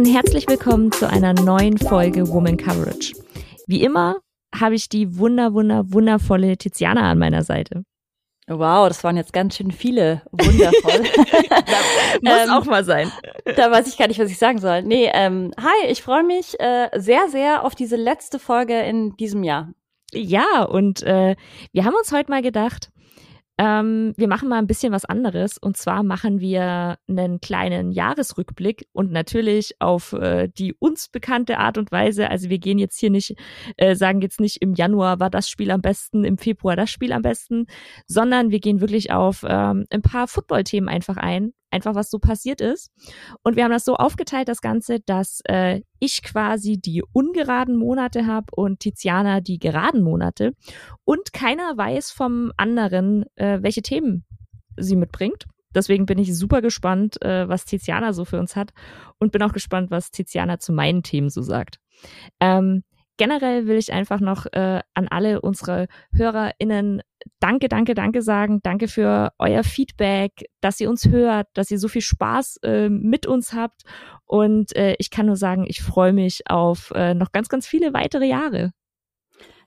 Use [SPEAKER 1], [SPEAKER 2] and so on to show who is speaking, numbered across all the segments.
[SPEAKER 1] Und herzlich willkommen zu einer neuen Folge Woman Coverage. Wie immer habe ich die wunder, wunder, wundervolle Tiziana an meiner Seite.
[SPEAKER 2] Wow, das waren jetzt ganz schön viele. Wundervoll.
[SPEAKER 1] Muss ähm, auch mal sein.
[SPEAKER 2] Da weiß ich gar nicht, was ich sagen soll. Nee, ähm, hi, ich freue mich äh, sehr, sehr auf diese letzte Folge in diesem Jahr.
[SPEAKER 1] Ja, und äh, wir haben uns heute mal gedacht, ähm, wir machen mal ein bisschen was anderes und zwar machen wir einen kleinen Jahresrückblick und natürlich auf äh, die uns bekannte Art und Weise. Also wir gehen jetzt hier nicht, äh, sagen jetzt nicht im Januar war das Spiel am besten, im Februar das Spiel am besten, sondern wir gehen wirklich auf ähm, ein paar Football-Themen einfach ein, einfach was so passiert ist. Und wir haben das so aufgeteilt, das Ganze, dass äh, ich quasi die ungeraden Monate habe und Tiziana die geraden Monate. Und keiner weiß vom anderen, äh, welche Themen sie mitbringt. Deswegen bin ich super gespannt, äh, was Tiziana so für uns hat und bin auch gespannt, was Tiziana zu meinen Themen so sagt. Ähm, generell will ich einfach noch äh, an alle unsere HörerInnen danke, danke, danke sagen. Danke für euer Feedback, dass ihr uns hört, dass ihr so viel Spaß äh, mit uns habt. Und äh, ich kann nur sagen, ich freue mich auf äh, noch ganz, ganz viele weitere Jahre.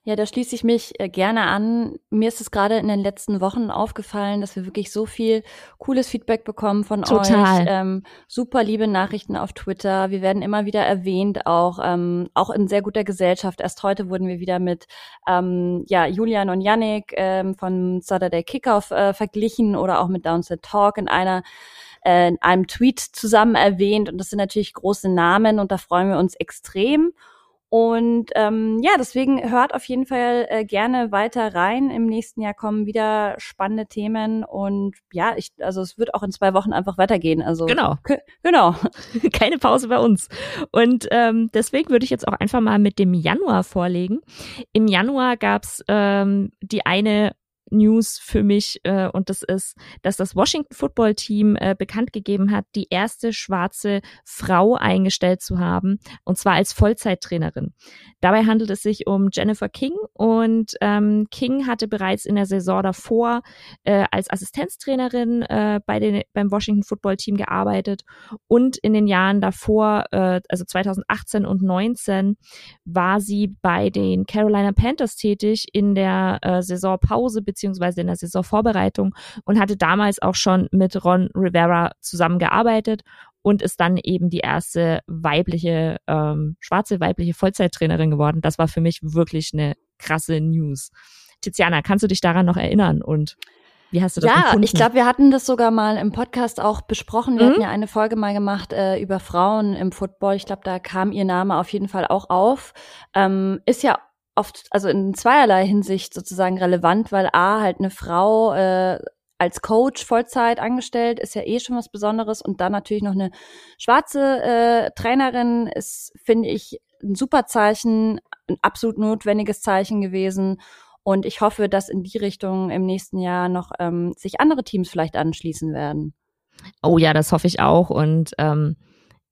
[SPEAKER 2] Ja, da schließe ich mich äh, gerne an. Mir ist es gerade in den letzten Wochen aufgefallen, dass wir wirklich so viel cooles Feedback bekommen von
[SPEAKER 1] Total.
[SPEAKER 2] euch. Ähm, super liebe Nachrichten auf Twitter. Wir werden immer wieder erwähnt, auch ähm, auch in sehr guter Gesellschaft. Erst heute wurden wir wieder mit ähm, ja Julian und Yannick ähm, von Saturday Kickoff äh, verglichen oder auch mit Downset Talk in einer äh, in einem Tweet zusammen erwähnt. Und das sind natürlich große Namen und da freuen wir uns extrem. Und ähm, ja, deswegen hört auf jeden Fall äh, gerne weiter rein. Im nächsten Jahr kommen wieder spannende Themen und ja, ich, also es wird auch in zwei Wochen einfach weitergehen. Also
[SPEAKER 1] genau,
[SPEAKER 2] genau,
[SPEAKER 1] keine Pause bei uns. Und ähm, deswegen würde ich jetzt auch einfach mal mit dem Januar vorlegen. Im Januar gab's ähm, die eine News für mich äh, und das ist, dass das Washington Football Team äh, bekannt gegeben hat, die erste schwarze Frau eingestellt zu haben und zwar als Vollzeittrainerin. Dabei handelt es sich um Jennifer King und ähm, King hatte bereits in der Saison davor äh, als Assistenztrainerin äh, bei den, beim Washington Football Team gearbeitet und in den Jahren davor, äh, also 2018 und 19, war sie bei den Carolina Panthers tätig in der äh, Saisonpause beziehungsweise in der Saisonvorbereitung und hatte damals auch schon mit Ron Rivera zusammengearbeitet und ist dann eben die erste weibliche, ähm, schwarze weibliche Vollzeittrainerin geworden. Das war für mich wirklich eine krasse News. Tiziana, kannst du dich daran noch erinnern und wie hast du das
[SPEAKER 2] ja,
[SPEAKER 1] empfunden?
[SPEAKER 2] ich glaube, wir hatten das sogar mal im Podcast auch besprochen. Wir mhm. hatten ja eine Folge mal gemacht äh, über Frauen im Football. Ich glaube, da kam ihr Name auf jeden Fall auch auf. Ähm, ist ja oft, also in zweierlei Hinsicht sozusagen relevant, weil A halt eine Frau äh, als Coach Vollzeit angestellt ist ja eh schon was Besonderes und dann natürlich noch eine schwarze äh, Trainerin ist, finde ich, ein super Zeichen, ein absolut notwendiges Zeichen gewesen. Und ich hoffe, dass in die Richtung im nächsten Jahr noch ähm, sich andere Teams vielleicht anschließen werden.
[SPEAKER 1] Oh ja, das hoffe ich auch. Und ähm,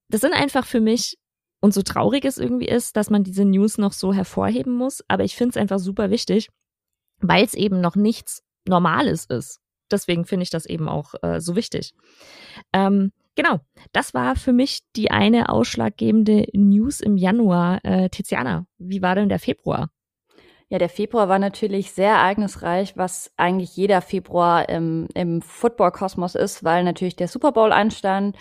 [SPEAKER 1] das sind einfach für mich und so traurig es irgendwie ist, dass man diese News noch so hervorheben muss, aber ich finde es einfach super wichtig, weil es eben noch nichts Normales ist. Deswegen finde ich das eben auch äh, so wichtig. Ähm, genau, das war für mich die eine ausschlaggebende News im Januar. Äh, Tiziana, wie war denn der Februar?
[SPEAKER 2] Ja, der Februar war natürlich sehr ereignisreich, was eigentlich jeder Februar im, im Football-Kosmos ist, weil natürlich der Super Bowl anstand.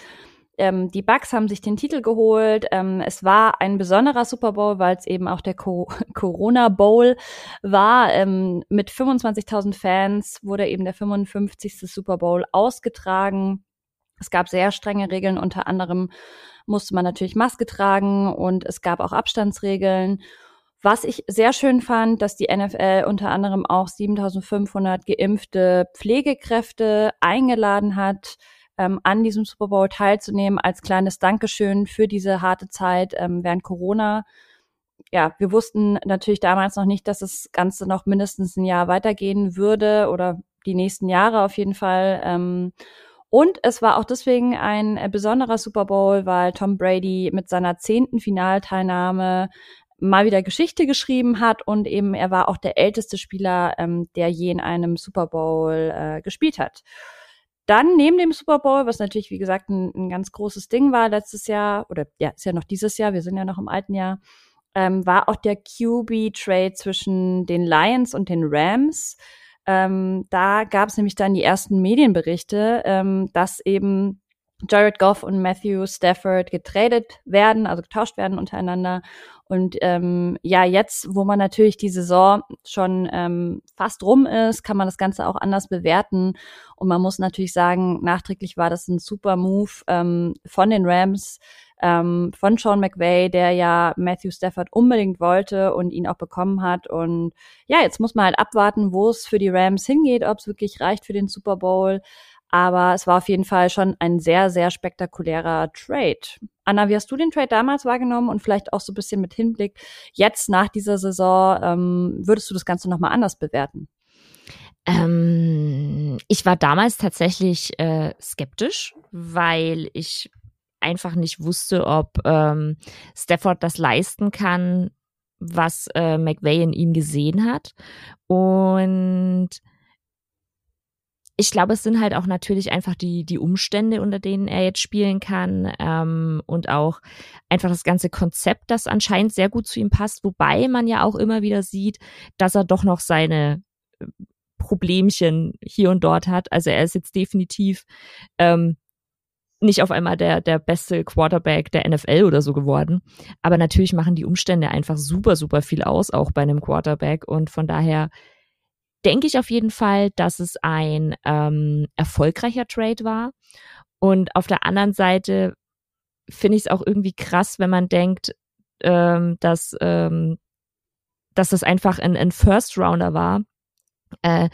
[SPEAKER 2] Ähm, die Bucks haben sich den Titel geholt. Ähm, es war ein besonderer Super Bowl, weil es eben auch der Co Corona Bowl war. Ähm, mit 25.000 Fans wurde eben der 55. Super Bowl ausgetragen. Es gab sehr strenge Regeln, unter anderem musste man natürlich Maske tragen und es gab auch Abstandsregeln. Was ich sehr schön fand, dass die NFL unter anderem auch 7500 geimpfte Pflegekräfte eingeladen hat, ähm, an diesem Super Bowl teilzunehmen als kleines Dankeschön für diese harte Zeit ähm, während Corona. Ja, wir wussten natürlich damals noch nicht, dass das Ganze noch mindestens ein Jahr weitergehen würde oder die nächsten Jahre auf jeden Fall. Ähm, und es war auch deswegen ein äh, besonderer Super Bowl, weil Tom Brady mit seiner zehnten Finalteilnahme mal wieder Geschichte geschrieben hat und eben er war auch der älteste Spieler, ähm, der je in einem Super Bowl äh, gespielt hat. Dann neben dem Super Bowl, was natürlich, wie gesagt, ein, ein, ganz großes Ding war letztes Jahr, oder ja, ist ja noch dieses Jahr, wir sind ja noch im alten Jahr, ähm, war auch der QB-Trade zwischen den Lions und den Rams. Ähm, da gab es nämlich dann die ersten Medienberichte, ähm, dass eben Jared Goff und Matthew Stafford getradet werden, also getauscht werden untereinander. Und ähm, ja, jetzt, wo man natürlich die Saison schon ähm, fast rum ist, kann man das Ganze auch anders bewerten. Und man muss natürlich sagen, nachträglich war das ein super Move ähm, von den Rams, ähm, von Sean McVay, der ja Matthew Stafford unbedingt wollte und ihn auch bekommen hat. Und ja, jetzt muss man halt abwarten, wo es für die Rams hingeht, ob es wirklich reicht für den Super Bowl. Aber es war auf jeden Fall schon ein sehr, sehr spektakulärer Trade. Anna, wie hast du den Trade damals wahrgenommen und vielleicht auch so ein bisschen mit Hinblick jetzt nach dieser Saison, ähm, würdest du das Ganze nochmal anders bewerten?
[SPEAKER 1] Ähm, ich war damals tatsächlich äh, skeptisch, weil ich einfach nicht wusste, ob ähm, Stafford das leisten kann, was äh, McVay in ihm gesehen hat. Und ich glaube, es sind halt auch natürlich einfach die, die Umstände, unter denen er jetzt spielen kann ähm, und auch einfach das ganze Konzept, das anscheinend sehr gut zu ihm passt, wobei man ja auch immer wieder sieht, dass er doch noch seine äh, Problemchen hier und dort hat. Also er ist jetzt definitiv ähm, nicht auf einmal der, der beste Quarterback der NFL oder so geworden. Aber natürlich machen die Umstände einfach super, super viel aus, auch bei einem Quarterback. Und von daher denke ich auf jeden Fall, dass es ein ähm, erfolgreicher Trade war. Und auf der anderen Seite finde ich es auch irgendwie krass, wenn man denkt, ähm, dass, ähm, dass das einfach ein, ein First Rounder war, äh,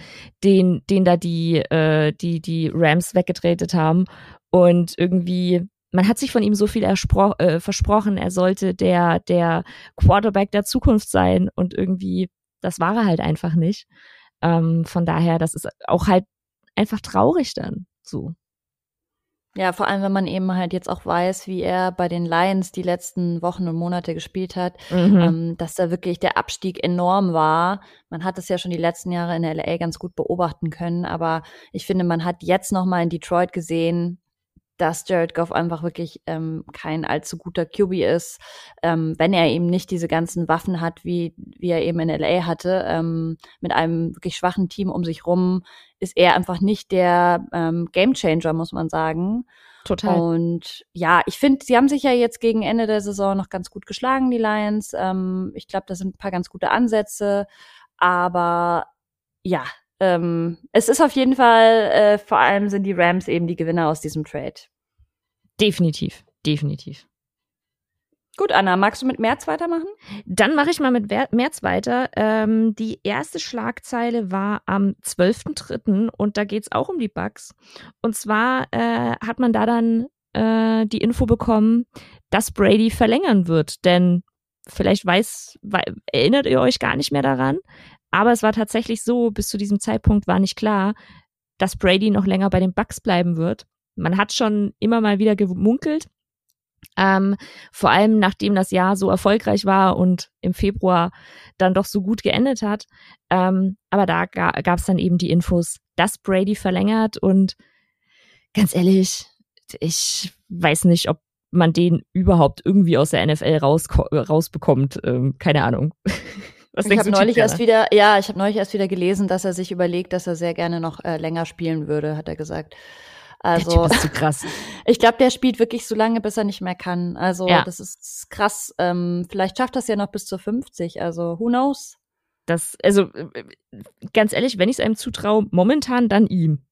[SPEAKER 1] den, den da die, äh, die, die Rams weggetradet haben. Und irgendwie, man hat sich von ihm so viel äh, versprochen, er sollte der, der Quarterback der Zukunft sein. Und irgendwie, das war er halt einfach nicht. Ähm, von daher, das ist auch halt einfach traurig dann so.
[SPEAKER 2] Ja, vor allem, wenn man eben halt jetzt auch weiß, wie er bei den Lions die letzten Wochen und Monate gespielt hat, mhm. ähm, dass da wirklich der Abstieg enorm war. Man hat es ja schon die letzten Jahre in der LA ganz gut beobachten können, aber ich finde, man hat jetzt nochmal in Detroit gesehen, dass Jared Goff einfach wirklich ähm, kein allzu guter QB ist, ähm, wenn er eben nicht diese ganzen Waffen hat, wie, wie er eben in LA hatte, ähm, mit einem wirklich schwachen Team um sich rum, ist er einfach nicht der ähm, Gamechanger, muss man sagen.
[SPEAKER 1] Total.
[SPEAKER 2] Und ja, ich finde, sie haben sich ja jetzt gegen Ende der Saison noch ganz gut geschlagen, die Lions. Ähm, ich glaube, da sind ein paar ganz gute Ansätze, aber ja, ähm, es ist auf jeden Fall, äh, vor allem sind die Rams eben die Gewinner aus diesem Trade.
[SPEAKER 1] Definitiv, definitiv.
[SPEAKER 2] Gut, Anna, magst du mit März weitermachen?
[SPEAKER 1] Dann mache ich mal mit März weiter. Ähm, die erste Schlagzeile war am 12.3. und da geht es auch um die Bugs. Und zwar äh, hat man da dann äh, die Info bekommen, dass Brady verlängern wird. Denn vielleicht weiß, erinnert ihr euch gar nicht mehr daran, aber es war tatsächlich so, bis zu diesem Zeitpunkt war nicht klar, dass Brady noch länger bei den Bucks bleiben wird. Man hat schon immer mal wieder gemunkelt, ähm, vor allem nachdem das Jahr so erfolgreich war und im Februar dann doch so gut geendet hat. Ähm, aber da ga, gab es dann eben die Infos, dass Brady verlängert und ganz ehrlich, ich weiß nicht, ob man den überhaupt irgendwie aus der NFL raus, rausbekommt. Ähm, keine Ahnung.
[SPEAKER 2] Was ich habe neulich erst wieder, ja, ich habe neulich erst wieder gelesen, dass er sich überlegt, dass er sehr gerne noch äh, länger spielen würde, hat er gesagt. Also,
[SPEAKER 1] der zu krass.
[SPEAKER 2] ich glaube, der spielt wirklich so lange, bis er nicht mehr kann. Also ja. das ist krass. Ähm, vielleicht schafft das ja noch bis zur 50. Also who knows?
[SPEAKER 1] Das, also äh, ganz ehrlich, wenn ich es einem zutraue, momentan dann ihm.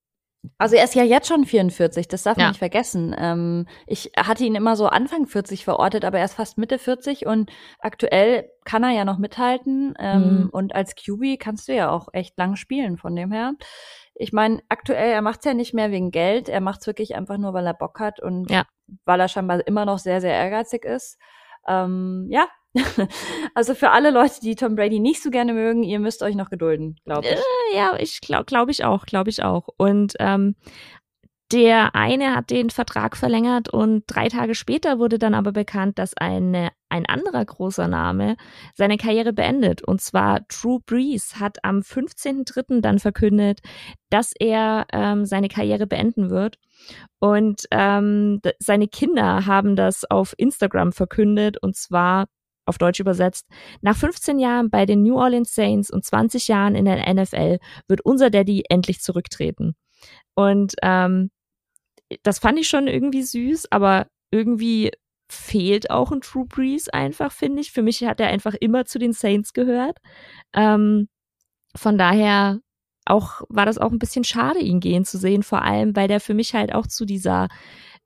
[SPEAKER 2] Also er ist ja jetzt schon 44, das darf man ja. nicht vergessen. Ähm, ich hatte ihn immer so Anfang 40 verortet, aber er ist fast Mitte 40 und aktuell kann er ja noch mithalten. Ähm, mhm. Und als QB kannst du ja auch echt lang spielen von dem her. Ich meine, aktuell, er macht's ja nicht mehr wegen Geld, er macht's wirklich einfach nur, weil er Bock hat und ja. weil er scheinbar immer noch sehr, sehr ehrgeizig ist. Ähm, ja, also für alle Leute, die Tom Brady nicht so gerne mögen, ihr müsst euch noch gedulden, glaube ich.
[SPEAKER 1] Äh, ja, ich glaube glaub ich auch, glaube ich auch. Und ähm, der eine hat den Vertrag verlängert und drei Tage später wurde dann aber bekannt, dass eine ein anderer großer Name seine Karriere beendet. Und zwar Drew Brees hat am 15.03. dann verkündet, dass er ähm, seine Karriere beenden wird. Und ähm, seine Kinder haben das auf Instagram verkündet und zwar auf Deutsch übersetzt, nach 15 Jahren bei den New Orleans Saints und 20 Jahren in der NFL wird unser Daddy endlich zurücktreten. Und ähm, das fand ich schon irgendwie süß, aber irgendwie fehlt auch ein True Breeze einfach, finde ich. Für mich hat er einfach immer zu den Saints gehört. Ähm, von daher auch war das auch ein bisschen schade, ihn gehen zu sehen, vor allem, weil der für mich halt auch zu dieser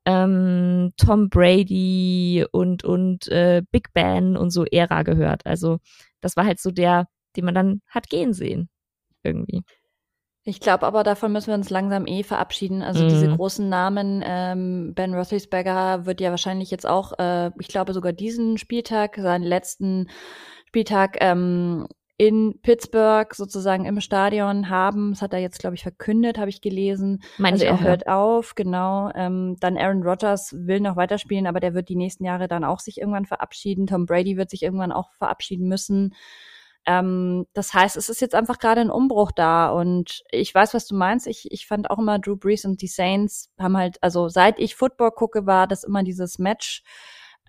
[SPEAKER 1] ähm, Tom Brady und und äh, Big Ben und so Ära gehört. Also das war halt so der, den man dann hat gehen sehen irgendwie.
[SPEAKER 2] Ich glaube aber, davon müssen wir uns langsam eh verabschieden. Also mhm. diese großen Namen, ähm, Ben Roethlisberger wird ja wahrscheinlich jetzt auch, äh, ich glaube sogar diesen Spieltag, seinen letzten Spieltag ähm, in Pittsburgh sozusagen im Stadion haben. Das hat er jetzt, glaube ich, verkündet, habe ich gelesen.
[SPEAKER 1] Meine
[SPEAKER 2] also
[SPEAKER 1] er
[SPEAKER 2] auch, hört ja. auf, genau. Ähm, dann Aaron Rodgers will noch weiterspielen, aber der wird die nächsten Jahre dann auch sich irgendwann verabschieden. Tom Brady wird sich irgendwann auch verabschieden müssen. Ähm, das heißt, es ist jetzt einfach gerade ein Umbruch da und ich weiß, was du meinst. Ich, ich fand auch immer Drew Brees und die Saints haben halt, also seit ich Football gucke, war das immer dieses Match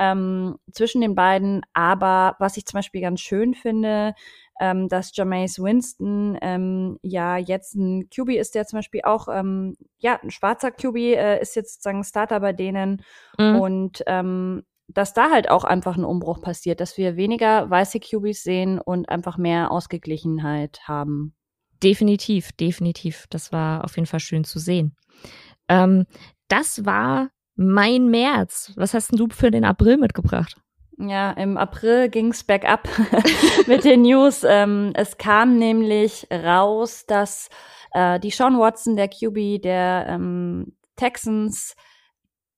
[SPEAKER 2] ähm, zwischen den beiden. Aber was ich zum Beispiel ganz schön finde, ähm, dass Jameis Winston ähm, ja jetzt ein QB ist, der zum Beispiel auch, ähm, ja, ein schwarzer QB äh, ist jetzt sozusagen Starter bei denen mhm. und ähm, dass da halt auch einfach ein Umbruch passiert, dass wir weniger weiße QBs sehen und einfach mehr Ausgeglichenheit haben.
[SPEAKER 1] Definitiv, definitiv. Das war auf jeden Fall schön zu sehen. Ähm, das war mein März. Was hast denn du für den April mitgebracht?
[SPEAKER 2] Ja, im April ging's back up mit den News. Ähm, es kam nämlich raus, dass äh, die Sean Watson, der QB der ähm, Texans,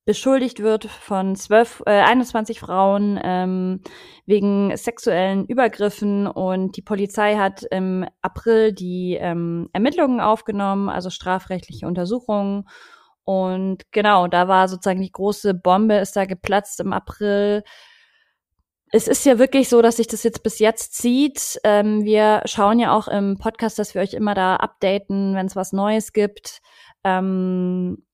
[SPEAKER 2] beschuldigt wird von zwölf, äh, 21 Frauen ähm, wegen sexuellen Übergriffen und die Polizei hat im April die ähm, Ermittlungen aufgenommen, also strafrechtliche Untersuchungen. Und genau, da war sozusagen die große Bombe, ist da geplatzt im April. Es ist ja wirklich so, dass sich das jetzt bis jetzt zieht. Ähm, wir schauen ja auch im Podcast, dass wir euch immer da updaten, wenn es was Neues gibt. Ähm,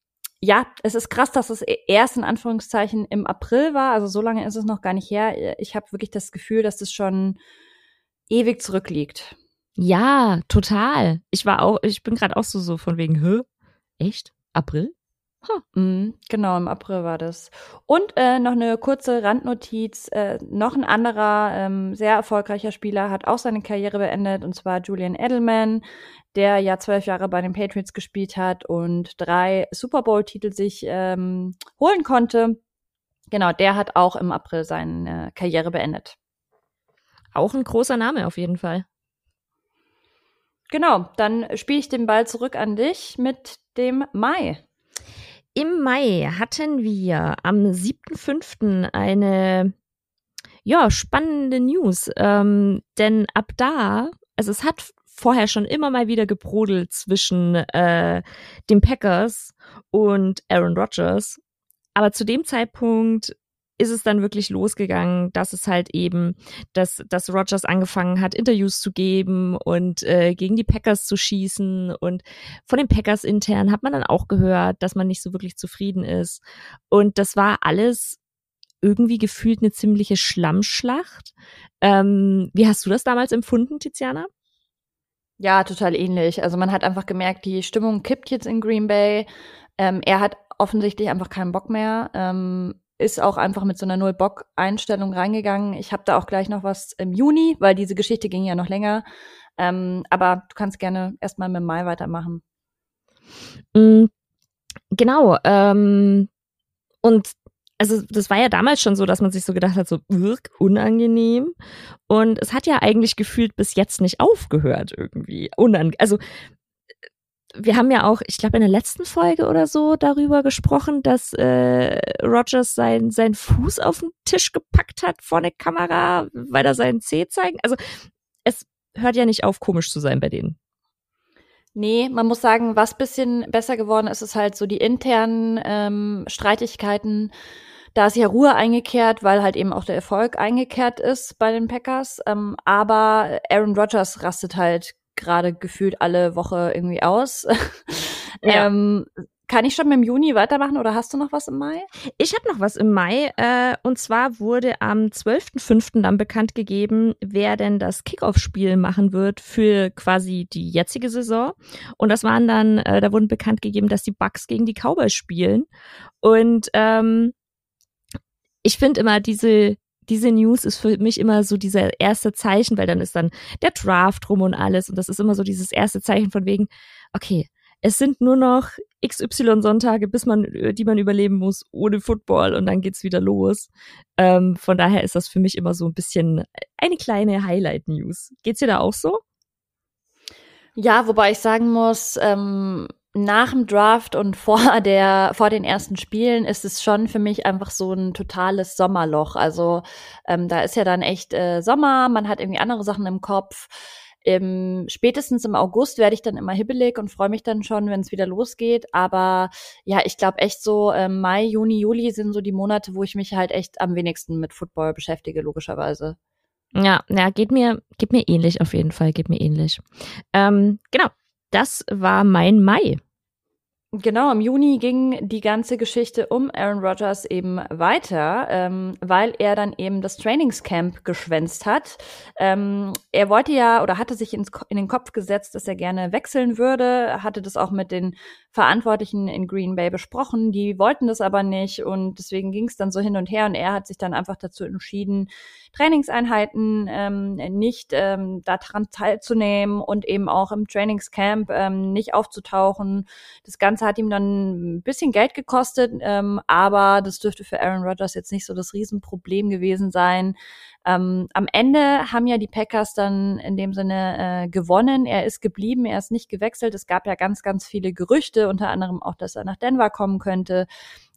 [SPEAKER 2] ja, es ist krass, dass es erst in Anführungszeichen im April war. Also so lange ist es noch gar nicht her. Ich habe wirklich das Gefühl, dass das schon ewig zurückliegt.
[SPEAKER 1] Ja, total. Ich war auch, ich bin gerade auch so so von wegen, hä? Echt? April?
[SPEAKER 2] Huh. Mhm, genau, im April war das. Und äh, noch eine kurze Randnotiz. Äh, noch ein anderer ähm, sehr erfolgreicher Spieler hat auch seine Karriere beendet, und zwar Julian Edelman, der ja zwölf Jahre bei den Patriots gespielt hat und drei Super Bowl-Titel sich ähm, holen konnte. Genau, der hat auch im April seine Karriere beendet.
[SPEAKER 1] Auch ein großer Name auf jeden Fall.
[SPEAKER 2] Genau, dann spiele ich den Ball zurück an dich mit dem Mai.
[SPEAKER 1] Im Mai hatten wir am 7.5. eine ja, spannende News. Ähm, denn ab da, also es hat vorher schon immer mal wieder gebrodelt zwischen äh, den Packers und Aaron Rodgers. Aber zu dem Zeitpunkt ist es dann wirklich losgegangen, dass es halt eben, dass, dass Rogers angefangen hat, Interviews zu geben und äh, gegen die Packers zu schießen. Und von den Packers intern hat man dann auch gehört, dass man nicht so wirklich zufrieden ist. Und das war alles irgendwie gefühlt eine ziemliche Schlammschlacht. Ähm, wie hast du das damals empfunden, Tiziana?
[SPEAKER 2] Ja, total ähnlich. Also man hat einfach gemerkt, die Stimmung kippt jetzt in Green Bay. Ähm, er hat offensichtlich einfach keinen Bock mehr. Ähm, ist auch einfach mit so einer Null-Bock-Einstellung reingegangen. Ich habe da auch gleich noch was im Juni, weil diese Geschichte ging ja noch länger. Ähm, aber du kannst gerne erstmal mit Mai weitermachen.
[SPEAKER 1] Mm, genau. Ähm, und also das war ja damals schon so, dass man sich so gedacht hat, so wirk unangenehm. Und es hat ja eigentlich gefühlt bis jetzt nicht aufgehört irgendwie. Unang also wir haben ja auch, ich glaube, in der letzten Folge oder so darüber gesprochen, dass äh, Rogers sein, sein Fuß auf den Tisch gepackt hat vor der Kamera, weil er seinen Zeh zeigen. Also es hört ja nicht auf, komisch zu sein bei denen.
[SPEAKER 2] Nee, man muss sagen, was bisschen besser geworden ist, ist halt so die internen ähm, Streitigkeiten Da ist ja Ruhe eingekehrt, weil halt eben auch der Erfolg eingekehrt ist bei den Packers. Ähm, aber Aaron Rodgers rastet halt gerade gefühlt alle Woche irgendwie aus. Ja. ähm, kann ich schon mit dem Juni weitermachen oder hast du noch was im Mai?
[SPEAKER 1] Ich habe noch was im Mai. Äh, und zwar wurde am 12.05. dann bekannt gegeben, wer denn das Kickoff-Spiel machen wird für quasi die jetzige Saison. Und das waren dann, äh, da wurden bekannt gegeben, dass die Bucks gegen die Cowboys spielen. Und ähm, ich finde immer diese diese News ist für mich immer so dieser erste Zeichen, weil dann ist dann der Draft rum und alles und das ist immer so dieses erste Zeichen von wegen, okay, es sind nur noch XY Sonntage, bis man, äh, die man überleben muss, ohne Football und dann geht's wieder los. Ähm, von daher ist das für mich immer so ein bisschen eine kleine Highlight-News. Geht's dir da auch so?
[SPEAKER 2] Ja, wobei ich sagen muss, ähm, nach dem Draft und vor der vor den ersten Spielen ist es schon für mich einfach so ein totales Sommerloch. Also ähm, da ist ja dann echt äh, Sommer, man hat irgendwie andere Sachen im Kopf. Im, spätestens im August werde ich dann immer hibbelig und freue mich dann schon, wenn es wieder losgeht. Aber ja, ich glaube echt so ähm, Mai, Juni, Juli sind so die Monate, wo ich mich halt echt am wenigsten mit Football beschäftige, logischerweise.
[SPEAKER 1] Ja, ja, geht mir, geht mir ähnlich auf jeden Fall, geht mir ähnlich. Ähm, genau, das war mein Mai.
[SPEAKER 2] Genau, im Juni ging die ganze Geschichte um Aaron Rodgers eben weiter, ähm, weil er dann eben das Trainingscamp geschwänzt hat. Ähm, er wollte ja oder hatte sich ins, in den Kopf gesetzt, dass er gerne wechseln würde, hatte das auch mit den Verantwortlichen in Green Bay besprochen. Die wollten das aber nicht und deswegen ging es dann so hin und her und er hat sich dann einfach dazu entschieden, Trainingseinheiten ähm, nicht ähm, daran teilzunehmen und eben auch im Trainingscamp ähm, nicht aufzutauchen. Das Ganze hat ihm dann ein bisschen Geld gekostet, ähm, aber das dürfte für Aaron Rodgers jetzt nicht so das Riesenproblem gewesen sein. Ähm, am Ende haben ja die Packers dann in dem Sinne äh, gewonnen. Er ist geblieben, er ist nicht gewechselt. Es gab ja ganz, ganz viele Gerüchte, unter anderem auch, dass er nach Denver kommen könnte.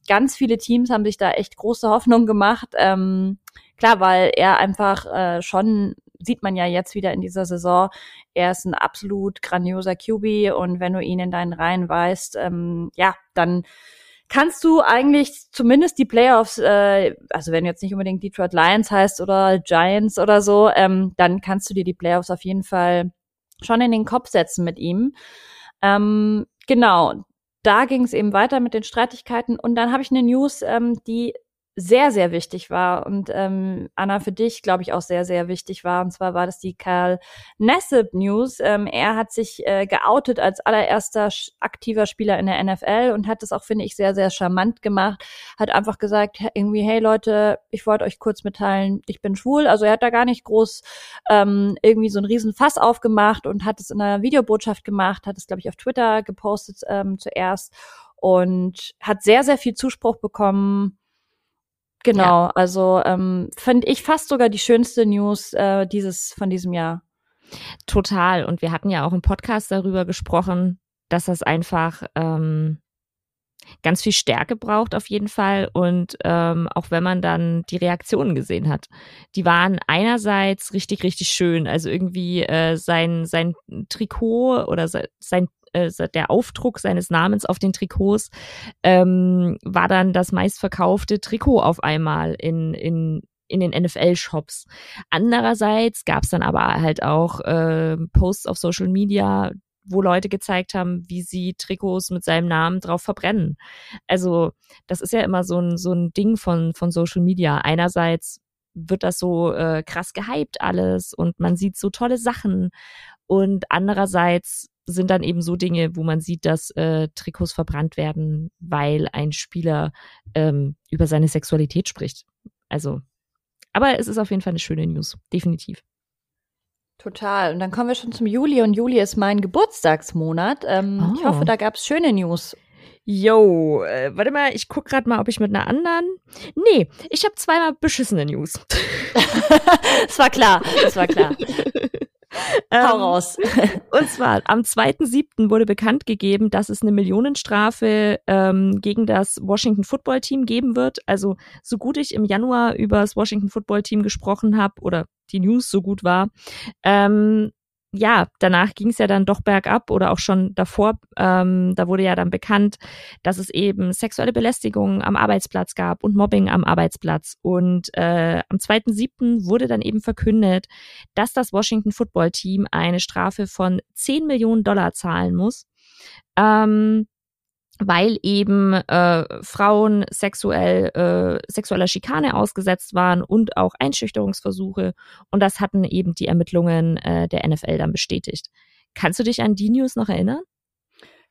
[SPEAKER 2] Ganz viele Teams haben sich da echt große Hoffnung gemacht. Ähm, Klar, weil er einfach äh, schon, sieht man ja jetzt wieder in dieser Saison, er ist ein absolut grandioser QB und wenn du ihn in deinen Reihen weißt, ähm, ja, dann kannst du eigentlich zumindest die Playoffs, äh, also wenn jetzt nicht unbedingt Detroit Lions heißt oder Giants oder so, ähm, dann kannst du dir die Playoffs auf jeden Fall schon in den Kopf setzen mit ihm. Ähm, genau, da ging es eben weiter mit den Streitigkeiten und dann habe ich eine News, ähm, die sehr, sehr wichtig war und ähm, Anna für dich, glaube ich, auch sehr, sehr wichtig war. Und zwar war das die Karl Nassib News. Ähm, er hat sich äh, geoutet als allererster aktiver Spieler in der NFL und hat das auch, finde ich, sehr, sehr charmant gemacht. Hat einfach gesagt, irgendwie, hey Leute, ich wollte euch kurz mitteilen, ich bin schwul. Also er hat da gar nicht groß ähm, irgendwie so einen riesen Fass aufgemacht und hat es in einer Videobotschaft gemacht, hat es, glaube ich, auf Twitter gepostet ähm, zuerst und hat sehr, sehr viel Zuspruch bekommen Genau, ja. also ähm, finde ich fast sogar die schönste News äh, dieses von diesem Jahr.
[SPEAKER 1] Total. Und wir hatten ja auch im Podcast darüber gesprochen, dass das einfach ähm, ganz viel Stärke braucht auf jeden Fall. Und ähm, auch wenn man dann die Reaktionen gesehen hat, die waren einerseits richtig, richtig schön. Also irgendwie äh, sein, sein Trikot oder sein äh, der Aufdruck seines Namens auf den Trikots ähm, war dann das meistverkaufte Trikot auf einmal in, in, in den NFL-Shops. Andererseits gab es dann aber halt auch äh, Posts auf Social Media, wo Leute gezeigt haben, wie sie Trikots mit seinem Namen drauf verbrennen. Also das ist ja immer so ein, so ein Ding von, von Social Media. Einerseits wird das so äh, krass gehypt alles und man sieht so tolle Sachen und andererseits sind dann eben so Dinge, wo man sieht, dass äh, Trikots verbrannt werden, weil ein Spieler ähm, über seine Sexualität spricht. Also, aber es ist auf jeden Fall eine schöne News, definitiv.
[SPEAKER 2] Total. Und dann kommen wir schon zum Juli und Juli ist mein Geburtstagsmonat. Ähm, oh. Ich hoffe, da gab es schöne News.
[SPEAKER 1] Yo, äh, warte mal, ich guck gerade mal, ob ich mit einer anderen. Nee, ich habe zweimal beschissene News.
[SPEAKER 2] das war klar, das war klar. Hau ähm, raus.
[SPEAKER 1] und zwar am 2.7. wurde bekannt gegeben, dass es eine Millionenstrafe ähm, gegen das Washington Football Team geben wird. Also so gut ich im Januar über das Washington Football Team gesprochen habe oder die News so gut war, ähm, ja, danach ging es ja dann doch bergab oder auch schon davor. Ähm, da wurde ja dann bekannt, dass es eben sexuelle Belästigung am Arbeitsplatz gab und Mobbing am Arbeitsplatz. Und äh, am 2.7. wurde dann eben verkündet, dass das Washington Football Team eine Strafe von 10 Millionen Dollar zahlen muss. Ähm, weil eben äh, Frauen sexuell äh, sexueller Schikane ausgesetzt waren und auch Einschüchterungsversuche und das hatten eben die Ermittlungen äh, der NFL dann bestätigt. Kannst du dich an die News noch erinnern?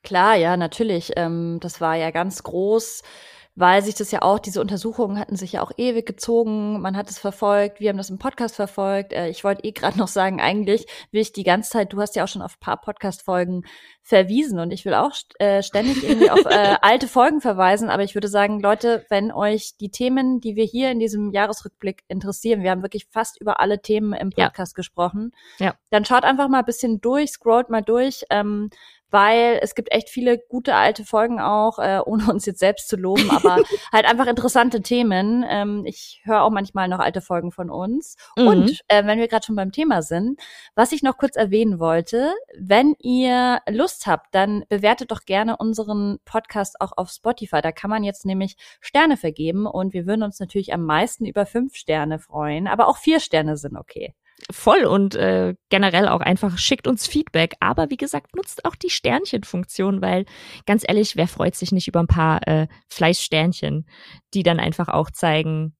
[SPEAKER 2] Klar, ja, natürlich. Ähm, das war ja ganz groß weil sich das ja auch, diese Untersuchungen hatten sich ja auch ewig gezogen, man hat es verfolgt, wir haben das im Podcast verfolgt. Äh, ich wollte eh gerade noch sagen, eigentlich will ich die ganze Zeit, du hast ja auch schon auf ein paar Podcast-Folgen verwiesen und ich will auch äh, ständig irgendwie auf äh, alte Folgen verweisen, aber ich würde sagen, Leute, wenn euch die Themen, die wir hier in diesem Jahresrückblick interessieren, wir haben wirklich fast über alle Themen im Podcast ja. gesprochen, ja. dann schaut einfach mal ein bisschen durch, scrollt mal durch, ähm, weil es gibt echt viele gute alte Folgen auch, äh, ohne uns jetzt selbst zu loben, aber halt einfach interessante Themen. Ähm, ich höre auch manchmal noch alte Folgen von uns. Mhm. Und äh, wenn wir gerade schon beim Thema sind, was ich noch kurz erwähnen wollte, wenn ihr Lust habt, dann bewertet doch gerne unseren Podcast auch auf Spotify. Da kann man jetzt nämlich Sterne vergeben und wir würden uns natürlich am meisten über fünf Sterne freuen, aber auch vier Sterne sind okay
[SPEAKER 1] voll und äh, generell auch einfach schickt uns Feedback. Aber wie gesagt, nutzt auch die Sternchenfunktion, weil ganz ehrlich, wer freut sich nicht über ein paar äh, Fleißsternchen, die dann einfach auch zeigen,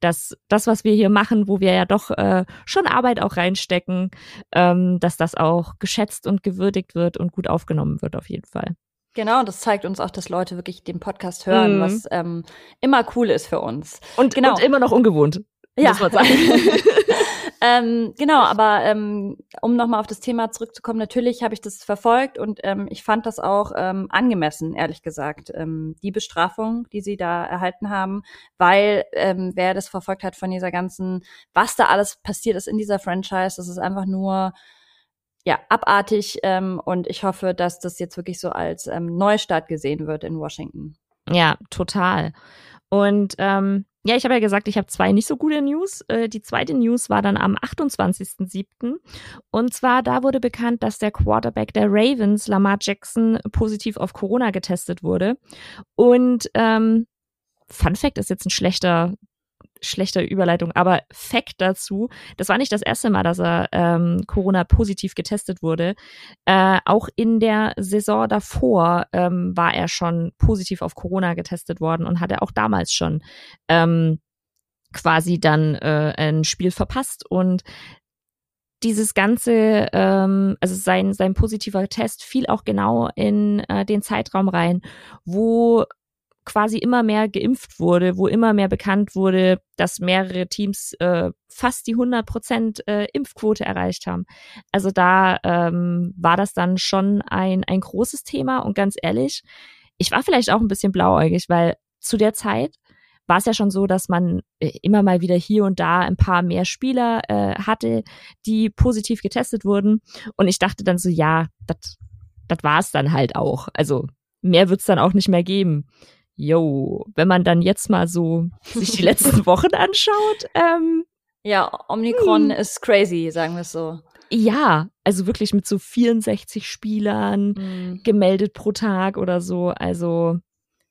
[SPEAKER 1] dass das, was wir hier machen, wo wir ja doch äh, schon Arbeit auch reinstecken, ähm, dass das auch geschätzt und gewürdigt wird und gut aufgenommen wird auf jeden Fall.
[SPEAKER 2] Genau, das zeigt uns auch, dass Leute wirklich den Podcast hören, mm. was ähm, immer cool ist für uns.
[SPEAKER 1] Und,
[SPEAKER 2] genau.
[SPEAKER 1] und immer noch ungewohnt. Ja. Muss man sagen.
[SPEAKER 2] ähm, genau, aber ähm, um nochmal auf das Thema zurückzukommen, natürlich habe ich das verfolgt und ähm, ich fand das auch ähm, angemessen, ehrlich gesagt, ähm, die Bestrafung, die sie da erhalten haben, weil ähm, wer das verfolgt hat von dieser ganzen, was da alles passiert ist in dieser Franchise, das ist einfach nur ja, abartig ähm, und ich hoffe, dass das jetzt wirklich so als ähm, Neustart gesehen wird in Washington.
[SPEAKER 1] Ja, total. Und ähm, ja, ich habe ja gesagt, ich habe zwei nicht so gute News. Äh, die zweite News war dann am 28.07. Und zwar da wurde bekannt, dass der Quarterback der Ravens, Lamar Jackson, positiv auf Corona getestet wurde. Und ähm, Fun Fact ist jetzt ein schlechter schlechte Überleitung, aber Fact dazu, das war nicht das erste Mal, dass er ähm, Corona positiv getestet wurde. Äh, auch in der Saison davor ähm, war er schon positiv auf Corona getestet worden und hatte auch damals schon ähm, quasi dann äh, ein Spiel verpasst und dieses ganze, ähm, also sein, sein positiver Test fiel auch genau in äh, den Zeitraum rein, wo quasi immer mehr geimpft wurde, wo immer mehr bekannt wurde, dass mehrere Teams äh, fast die 100 Prozent äh, Impfquote erreicht haben. Also da ähm, war das dann schon ein, ein großes Thema und ganz ehrlich, ich war vielleicht auch ein bisschen blauäugig, weil zu der Zeit war es ja schon so, dass man äh, immer mal wieder hier und da ein paar mehr Spieler äh, hatte, die positiv getestet wurden. Und ich dachte dann so, ja, das war es dann halt auch. Also mehr wird's dann auch nicht mehr geben yo, wenn man dann jetzt mal so sich die letzten Wochen anschaut, ähm,
[SPEAKER 2] ja, Omnicron hm. ist crazy, sagen wir es so.
[SPEAKER 1] Ja, also wirklich mit so 64 Spielern hm. gemeldet pro Tag oder so. Also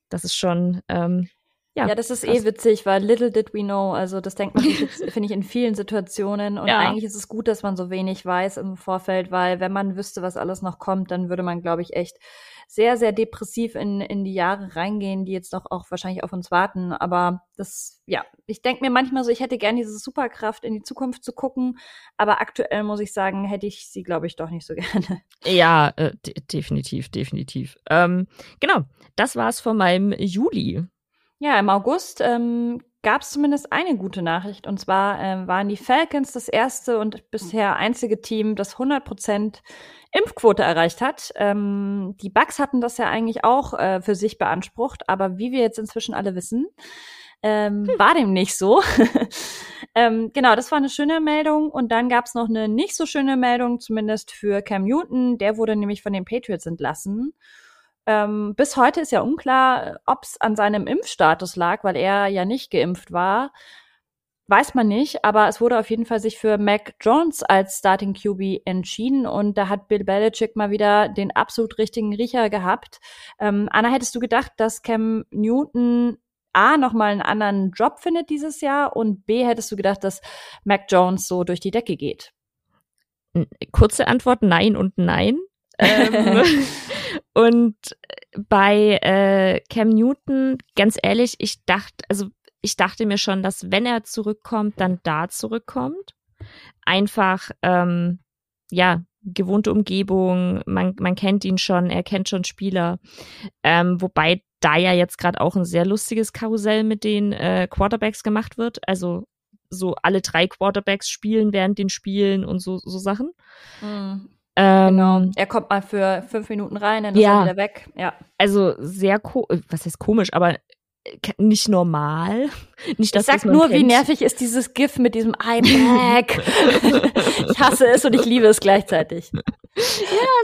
[SPEAKER 1] das ist schon ähm,
[SPEAKER 2] ja, ja, das ist krass. eh witzig, weil little did we know. Also das denkt man finde ich, in vielen Situationen. Und ja. eigentlich ist es gut, dass man so wenig weiß im Vorfeld, weil wenn man wüsste, was alles noch kommt, dann würde man, glaube ich, echt sehr, sehr depressiv in, in die Jahre reingehen, die jetzt doch auch wahrscheinlich auf uns warten. Aber das, ja, ich denke mir manchmal so, ich hätte gerne diese Superkraft in die Zukunft zu gucken. Aber aktuell muss ich sagen, hätte ich sie, glaube ich, doch nicht so gerne.
[SPEAKER 1] Ja, äh, de definitiv, definitiv. Ähm, genau, das war's von meinem Juli.
[SPEAKER 2] Ja, im August ähm, gab es zumindest eine gute Nachricht. Und zwar ähm, waren die Falcons das erste und bisher einzige Team, das 100 Prozent Impfquote erreicht hat. Ähm, die Bucks hatten das ja eigentlich auch äh, für sich beansprucht, aber wie wir jetzt inzwischen alle wissen, ähm, hm. war dem nicht so. ähm, genau, das war eine schöne Meldung. Und dann gab es noch eine nicht so schöne Meldung, zumindest für Cam Newton. Der wurde nämlich von den Patriots entlassen. Ähm, bis heute ist ja unklar, ob es an seinem Impfstatus lag, weil er ja nicht geimpft war. weiß man nicht, aber es wurde auf jeden Fall sich für Mac Jones als Starting QB entschieden und da hat Bill Belichick mal wieder den absolut richtigen Riecher gehabt. Ähm, Anna, hättest du gedacht, dass Cam Newton A nochmal einen anderen Job findet dieses Jahr und B hättest du gedacht, dass Mac Jones so durch die Decke geht?
[SPEAKER 1] Kurze Antwort, nein und nein. ähm, und bei äh, Cam Newton, ganz ehrlich, ich dachte, also ich dachte mir schon, dass wenn er zurückkommt, dann da zurückkommt. Einfach, ähm, ja, gewohnte Umgebung, man, man kennt ihn schon, er kennt schon Spieler. Ähm, wobei da ja jetzt gerade auch ein sehr lustiges Karussell mit den äh, Quarterbacks gemacht wird. Also so alle drei Quarterbacks spielen während den Spielen und so, so Sachen.
[SPEAKER 2] Mhm. Ähm, genau. Er kommt mal für fünf Minuten rein, dann ist ja, er wieder weg. Ja.
[SPEAKER 1] Also sehr, was heißt komisch, aber nicht normal. Nicht,
[SPEAKER 2] dass ich sag nur, kennt. wie nervig ist dieses GIF mit diesem iMac. ich hasse es und ich liebe es gleichzeitig.
[SPEAKER 1] Ja,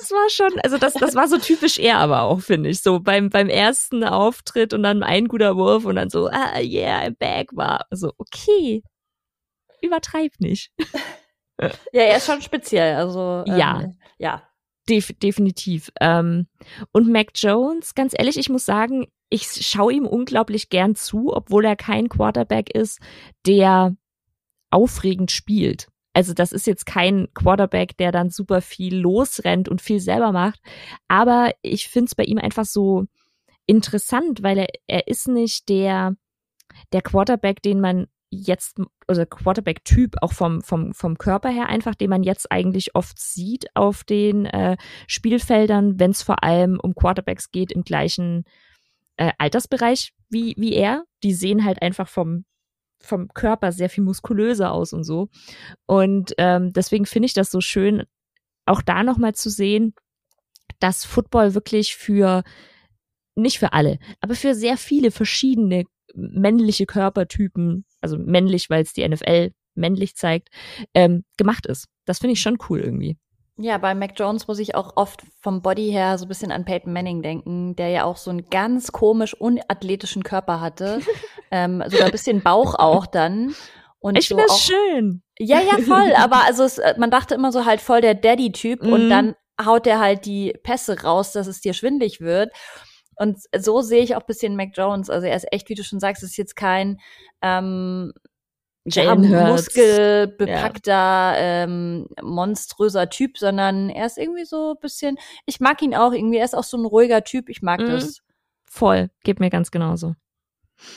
[SPEAKER 1] es war schon, also das, das war so typisch er aber auch, finde ich. So beim, beim ersten Auftritt und dann ein guter Wurf und dann so, ah, yeah, I'm back war. So, okay. Übertreib nicht.
[SPEAKER 2] ja, er ist schon speziell, also.
[SPEAKER 1] Ähm, ja. Ja. Def definitiv. Ähm, und Mac Jones, ganz ehrlich, ich muss sagen, ich schaue ihm unglaublich gern zu, obwohl er kein Quarterback ist, der aufregend spielt. Also das ist jetzt kein Quarterback, der dann super viel losrennt und viel selber macht. Aber ich finde es bei ihm einfach so interessant, weil er, er ist nicht der, der Quarterback, den man jetzt, also Quarterback-Typ, auch vom, vom, vom Körper her einfach, den man jetzt eigentlich oft sieht auf den äh, Spielfeldern, wenn es vor allem um Quarterbacks geht im gleichen äh, Altersbereich wie, wie er. Die sehen halt einfach vom, vom Körper sehr viel muskulöser aus und so. Und ähm, deswegen finde ich das so schön, auch da nochmal zu sehen, dass Football wirklich für, nicht für alle, aber für sehr viele verschiedene männliche Körpertypen, also männlich, weil es die NFL männlich zeigt, ähm, gemacht ist. Das finde ich schon cool irgendwie.
[SPEAKER 2] Ja, bei Mac Jones muss ich auch oft vom Body her so ein bisschen an Peyton Manning denken, der ja auch so einen ganz komisch unathletischen Körper hatte. ähm, sogar ein bisschen Bauch auch dann.
[SPEAKER 1] Und ich so finde das schön.
[SPEAKER 2] Ja, ja, voll. Aber also es, äh, man dachte immer so halt voll der Daddy-Typ mhm. und dann haut er halt die Pässe raus, dass es dir schwindlig wird. Und so sehe ich auch bisschen Mac Jones. Also er ist echt, wie du schon sagst, ist jetzt kein ähm,
[SPEAKER 1] Jalen ja,
[SPEAKER 2] muskelbepackter, ja. ähm, monströser Typ, sondern er ist irgendwie so ein bisschen, ich mag ihn auch irgendwie, er ist auch so ein ruhiger Typ, ich mag mhm. das.
[SPEAKER 1] Voll, geht mir ganz genauso.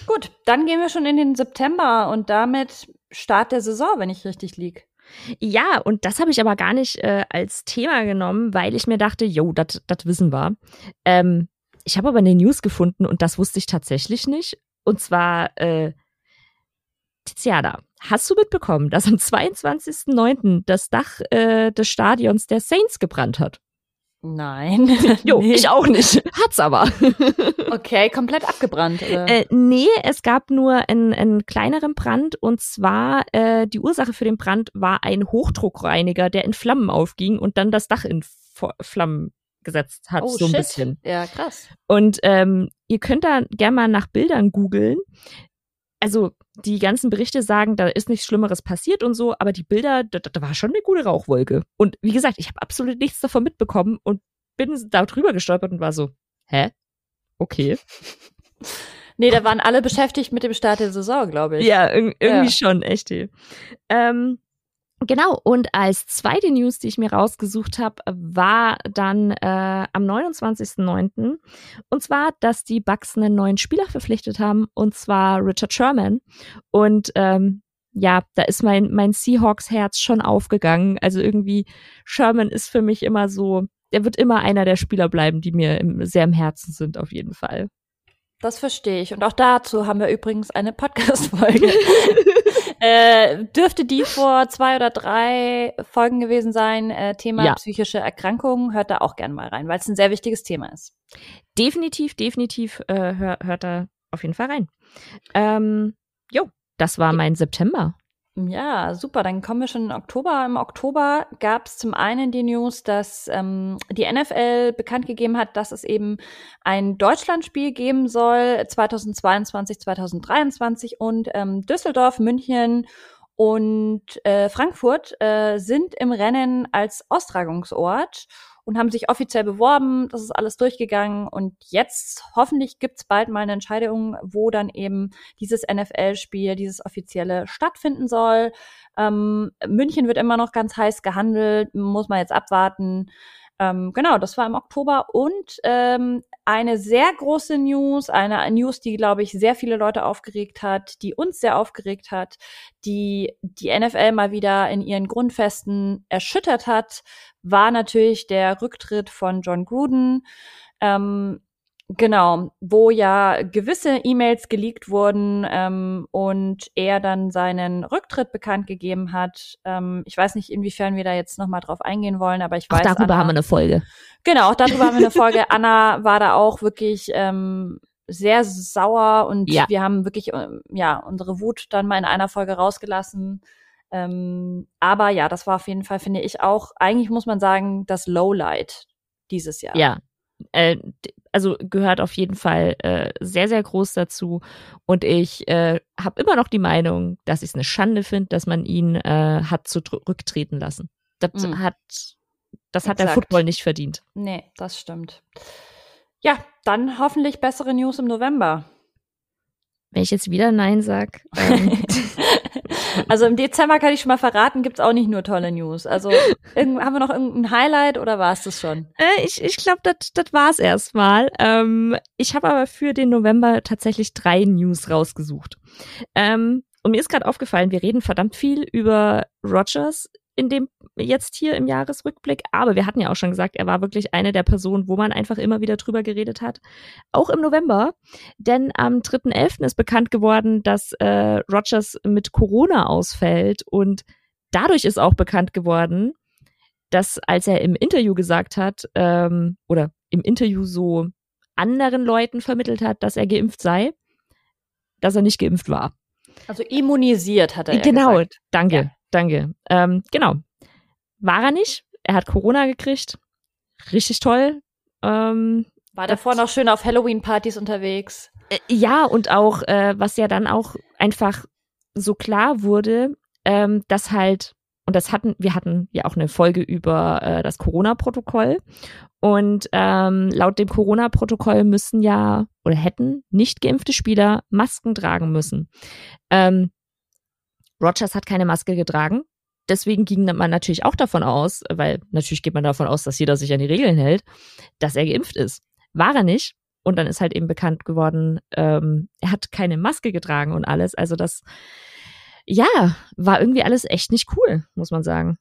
[SPEAKER 2] Gut, dann gehen wir schon in den September und damit Start der Saison, wenn ich richtig lieg.
[SPEAKER 1] Ja, und das habe ich aber gar nicht äh, als Thema genommen, weil ich mir dachte, jo, das wissen wir. Ähm, ich habe aber eine News gefunden und das wusste ich tatsächlich nicht. Und zwar äh, Tiziana, hast du mitbekommen, dass am 22.09. das Dach äh, des Stadions der Saints gebrannt hat?
[SPEAKER 2] Nein.
[SPEAKER 1] jo, nee. ich auch nicht. Hat's aber.
[SPEAKER 2] okay, komplett abgebrannt. Oder?
[SPEAKER 1] Äh, nee, es gab nur einen, einen kleineren Brand und zwar äh, die Ursache für den Brand war ein Hochdruckreiniger, der in Flammen aufging und dann das Dach in Flammen gesetzt hat,
[SPEAKER 2] oh,
[SPEAKER 1] so ein
[SPEAKER 2] shit.
[SPEAKER 1] bisschen.
[SPEAKER 2] Ja, krass.
[SPEAKER 1] Und ähm, ihr könnt da gerne mal nach Bildern googeln also die ganzen Berichte sagen, da ist nichts Schlimmeres passiert und so, aber die Bilder, da, da war schon eine gute Rauchwolke. Und wie gesagt, ich habe absolut nichts davon mitbekommen und bin da drüber gestolpert und war so, hä? Okay.
[SPEAKER 2] Nee, da waren alle beschäftigt mit dem Start der Saison, glaube ich.
[SPEAKER 1] Ja, irg irgendwie ja. schon, echt. Ähm, Genau, und als zweite News, die ich mir rausgesucht habe, war dann äh, am 29.09. Und zwar, dass die Bucks einen neuen Spieler verpflichtet haben, und zwar Richard Sherman. Und ähm, ja, da ist mein, mein Seahawks-Herz schon aufgegangen. Also irgendwie, Sherman ist für mich immer so, der wird immer einer der Spieler bleiben, die mir im, sehr im Herzen sind, auf jeden Fall.
[SPEAKER 2] Das verstehe ich. Und auch dazu haben wir übrigens eine Podcast-Folge. äh, dürfte die vor zwei oder drei Folgen gewesen sein. Äh, Thema ja. psychische Erkrankungen. Hört da auch gern mal rein, weil es ein sehr wichtiges Thema ist.
[SPEAKER 1] Definitiv, definitiv äh, hör, hört da auf jeden Fall rein. Ähm, jo, das war mein September.
[SPEAKER 2] Ja, super. Dann kommen wir schon in Oktober. Im Oktober gab es zum einen die News, dass ähm, die NFL bekannt gegeben hat, dass es eben ein Deutschlandspiel geben soll 2022, 2023 und ähm, Düsseldorf, München und äh, Frankfurt äh, sind im Rennen als Austragungsort und haben sich offiziell beworben. Das ist alles durchgegangen und jetzt hoffentlich gibt's bald mal eine Entscheidung, wo dann eben dieses NFL-Spiel, dieses offizielle stattfinden soll. Ähm, München wird immer noch ganz heiß gehandelt, muss man jetzt abwarten. Ähm, genau, das war im Oktober und ähm, eine sehr große News, eine News, die, glaube ich, sehr viele Leute aufgeregt hat, die uns sehr aufgeregt hat, die die NFL mal wieder in ihren Grundfesten erschüttert hat, war natürlich der Rücktritt von John Gruden. Ähm, Genau, wo ja gewisse E-Mails geleakt wurden ähm, und er dann seinen Rücktritt bekannt gegeben hat. Ähm, ich weiß nicht, inwiefern wir da jetzt nochmal drauf eingehen wollen, aber ich weiß.
[SPEAKER 1] Auch darüber
[SPEAKER 2] Anna,
[SPEAKER 1] haben wir eine Folge.
[SPEAKER 2] Genau, auch darüber haben wir eine Folge. Anna war da auch wirklich ähm, sehr sauer und ja. wir haben wirklich ähm, ja unsere Wut dann mal in einer Folge rausgelassen. Ähm, aber ja, das war auf jeden Fall, finde ich auch, eigentlich muss man sagen, das Lowlight dieses Jahr.
[SPEAKER 1] Ja, äh, also gehört auf jeden Fall äh, sehr, sehr groß dazu. Und ich äh, habe immer noch die Meinung, dass ich es eine Schande finde, dass man ihn äh, hat zurücktreten lassen. Das mm. hat, das hat der Football nicht verdient.
[SPEAKER 2] Nee, das stimmt. Ja, dann hoffentlich bessere News im November.
[SPEAKER 1] Wenn ich jetzt wieder Nein sag. Ähm.
[SPEAKER 2] also im Dezember kann ich schon mal verraten, gibt's auch nicht nur tolle News. Also haben wir noch irgendein Highlight oder war es das schon?
[SPEAKER 1] Äh, ich ich glaube, das das war's erstmal. Ähm, ich habe aber für den November tatsächlich drei News rausgesucht. Ähm, und mir ist gerade aufgefallen, wir reden verdammt viel über Rogers in dem jetzt hier im Jahresrückblick. Aber wir hatten ja auch schon gesagt, er war wirklich eine der Personen, wo man einfach immer wieder drüber geredet hat. Auch im November. Denn am 3.11. ist bekannt geworden, dass äh, Rogers mit Corona ausfällt. Und dadurch ist auch bekannt geworden, dass als er im Interview gesagt hat, ähm, oder im Interview so anderen Leuten vermittelt hat, dass er geimpft sei, dass er nicht geimpft war.
[SPEAKER 2] Also immunisiert hat er.
[SPEAKER 1] Genau,
[SPEAKER 2] ja gesagt.
[SPEAKER 1] danke. Ja. Danke. Ähm, genau. War er nicht. Er hat Corona gekriegt. Richtig toll. Ähm,
[SPEAKER 2] war davor noch schön auf Halloween-Partys unterwegs.
[SPEAKER 1] Äh, ja, und auch, äh, was ja dann auch einfach so klar wurde, ähm, dass halt, und das hatten, wir hatten ja auch eine Folge über äh, das Corona-Protokoll. Und ähm, laut dem Corona-Protokoll müssen ja oder hätten nicht geimpfte Spieler Masken tragen müssen. Ähm, Rogers hat keine Maske getragen. Deswegen ging man natürlich auch davon aus, weil natürlich geht man davon aus, dass jeder sich an die Regeln hält, dass er geimpft ist. War er nicht. Und dann ist halt eben bekannt geworden, ähm, er hat keine Maske getragen und alles. Also das, ja, war irgendwie alles echt nicht cool, muss man sagen.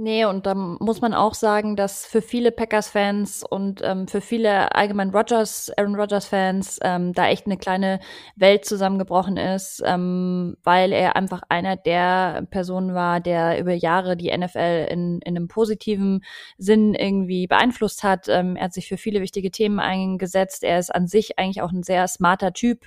[SPEAKER 2] Nee, und da muss man auch sagen, dass für viele Packers-Fans und ähm, für viele allgemein Rogers, Aaron Rodgers-Fans ähm, da echt eine kleine Welt zusammengebrochen ist, ähm, weil er einfach einer der Personen war, der über Jahre die NFL in, in einem positiven Sinn irgendwie beeinflusst hat. Ähm, er hat sich für viele wichtige Themen eingesetzt. Er ist an sich eigentlich auch ein sehr smarter Typ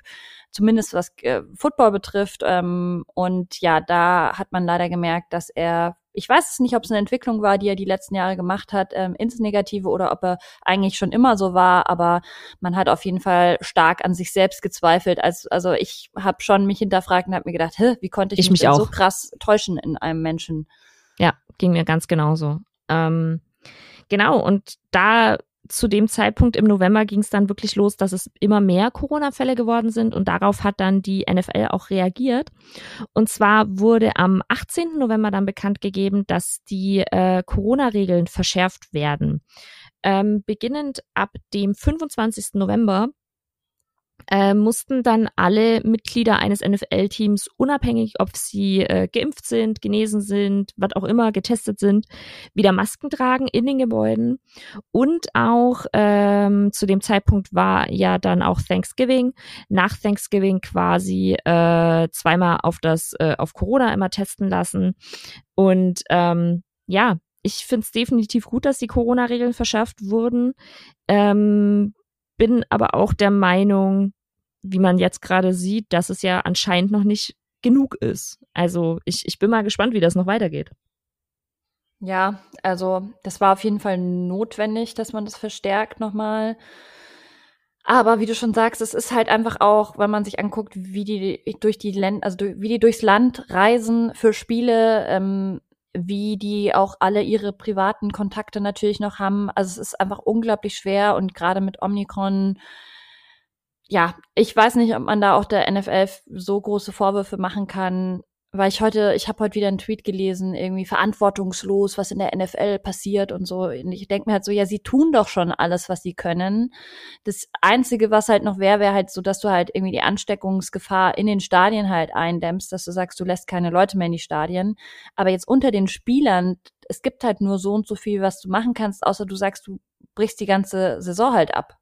[SPEAKER 2] zumindest was äh, Football betrifft. Ähm, und ja, da hat man leider gemerkt, dass er ich weiß es nicht, ob es eine Entwicklung war, die er die letzten Jahre gemacht hat, ähm, ins Negative oder ob er eigentlich schon immer so war, aber man hat auf jeden Fall stark an sich selbst gezweifelt. Also, also ich habe schon mich hinterfragt und habe mir gedacht, Hä, wie konnte ich,
[SPEAKER 1] ich mich,
[SPEAKER 2] mich so krass täuschen in einem Menschen?
[SPEAKER 1] Ja, ging mir ganz genauso. Ähm, genau, und da zu dem Zeitpunkt im November ging es dann wirklich los, dass es immer mehr Corona-Fälle geworden sind und darauf hat dann die NFL auch reagiert. Und zwar wurde am 18. November dann bekannt gegeben, dass die äh, Corona-Regeln verschärft werden. Ähm, beginnend ab dem 25. November äh, mussten dann alle Mitglieder eines NFL-Teams, unabhängig ob sie äh, geimpft sind, genesen sind, was auch immer, getestet sind, wieder Masken tragen in den Gebäuden. Und auch ähm, zu dem Zeitpunkt war ja dann auch Thanksgiving. Nach Thanksgiving quasi äh, zweimal auf das, äh, auf Corona immer testen lassen. Und ähm, ja, ich finde es definitiv gut, dass die Corona-Regeln verschärft wurden. Ähm, bin aber auch der Meinung, wie man jetzt gerade sieht, dass es ja anscheinend noch nicht genug ist. Also ich, ich bin mal gespannt, wie das noch weitergeht.
[SPEAKER 2] Ja, also das war auf jeden Fall notwendig, dass man das verstärkt nochmal. Aber wie du schon sagst, es ist halt einfach auch, wenn man sich anguckt, wie die durch die Länder, also wie die durchs Land reisen für Spiele, ähm, wie die auch alle ihre privaten Kontakte natürlich noch haben. Also es ist einfach unglaublich schwer und gerade mit Omnicron, ja, ich weiß nicht, ob man da auch der NFL so große Vorwürfe machen kann, weil ich heute, ich habe heute wieder einen Tweet gelesen, irgendwie verantwortungslos, was in der NFL passiert und so. Und ich denke mir halt so, ja, sie tun doch schon alles, was sie können. Das Einzige, was halt noch wäre, wäre halt so, dass du halt irgendwie die Ansteckungsgefahr in den Stadien halt eindämmst, dass du sagst, du lässt keine Leute mehr in die Stadien. Aber jetzt unter den Spielern, es gibt halt nur so und so viel, was du machen kannst, außer du sagst, du brichst die ganze Saison halt ab.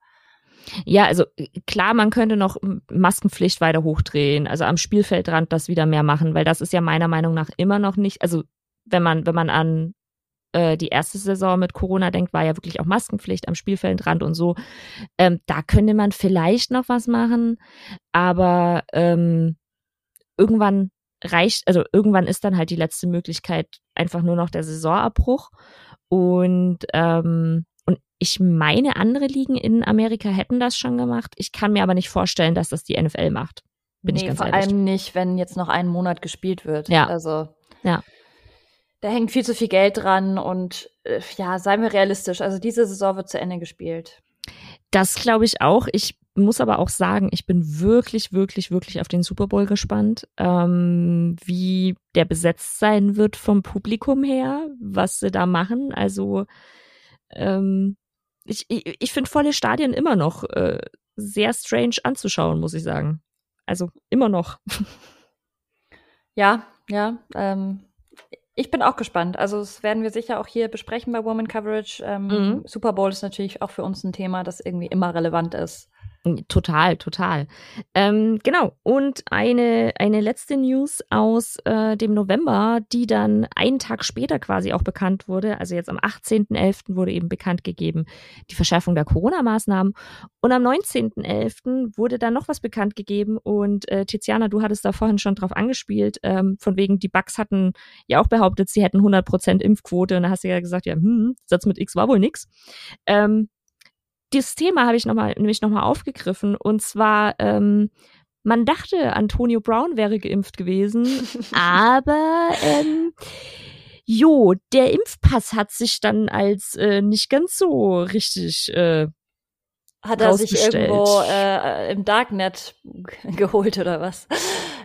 [SPEAKER 1] Ja, also äh, klar, man könnte noch Maskenpflicht weiter hochdrehen, also am Spielfeldrand das wieder mehr machen, weil das ist ja meiner Meinung nach immer noch nicht, also wenn man, wenn man an äh, die erste Saison mit Corona denkt, war ja wirklich auch Maskenpflicht am Spielfeldrand und so. Ähm, da könnte man vielleicht noch was machen, aber ähm, irgendwann reicht, also irgendwann ist dann halt die letzte Möglichkeit einfach nur noch der Saisonabbruch. Und ähm, ich meine, andere Ligen in Amerika hätten das schon gemacht. Ich kann mir aber nicht vorstellen, dass das die NFL macht. Bin nee, ich ganz
[SPEAKER 2] vor
[SPEAKER 1] ehrlich.
[SPEAKER 2] allem nicht, wenn jetzt noch einen Monat gespielt wird.
[SPEAKER 1] Ja.
[SPEAKER 2] Also.
[SPEAKER 1] Ja.
[SPEAKER 2] Da hängt viel zu viel Geld dran und äh, ja, seien wir realistisch. Also diese Saison wird zu Ende gespielt.
[SPEAKER 1] Das glaube ich auch. Ich muss aber auch sagen, ich bin wirklich, wirklich, wirklich auf den Super Bowl gespannt, ähm, wie der besetzt sein wird vom Publikum her, was sie da machen. Also ähm, ich, ich, ich finde volle Stadien immer noch äh, sehr strange anzuschauen, muss ich sagen. Also immer noch.
[SPEAKER 2] Ja, ja. Ähm, ich bin auch gespannt. Also das werden wir sicher auch hier besprechen bei Woman Coverage. Ähm, mhm. Super Bowl ist natürlich auch für uns ein Thema, das irgendwie immer relevant ist.
[SPEAKER 1] Total, total. Ähm, genau. Und eine, eine letzte News aus äh, dem November, die dann einen Tag später quasi auch bekannt wurde. Also jetzt am 18.11. wurde eben bekannt gegeben, die Verschärfung der Corona-Maßnahmen. Und am 19.11. wurde dann noch was bekannt gegeben. Und äh, Tiziana, du hattest da vorhin schon drauf angespielt, ähm, von wegen, die Bugs hatten ja auch behauptet, sie hätten 100% Impfquote. Und da hast du ja gesagt, ja, hm, Satz mit X war wohl nix. Ähm, dieses Thema habe ich noch mal, nämlich nochmal aufgegriffen. Und zwar, ähm, man dachte, Antonio Brown wäre geimpft gewesen, aber ähm, jo, der Impfpass hat sich dann als äh, nicht ganz so richtig äh,
[SPEAKER 2] hat er sich irgendwo äh, im Darknet geholt oder was?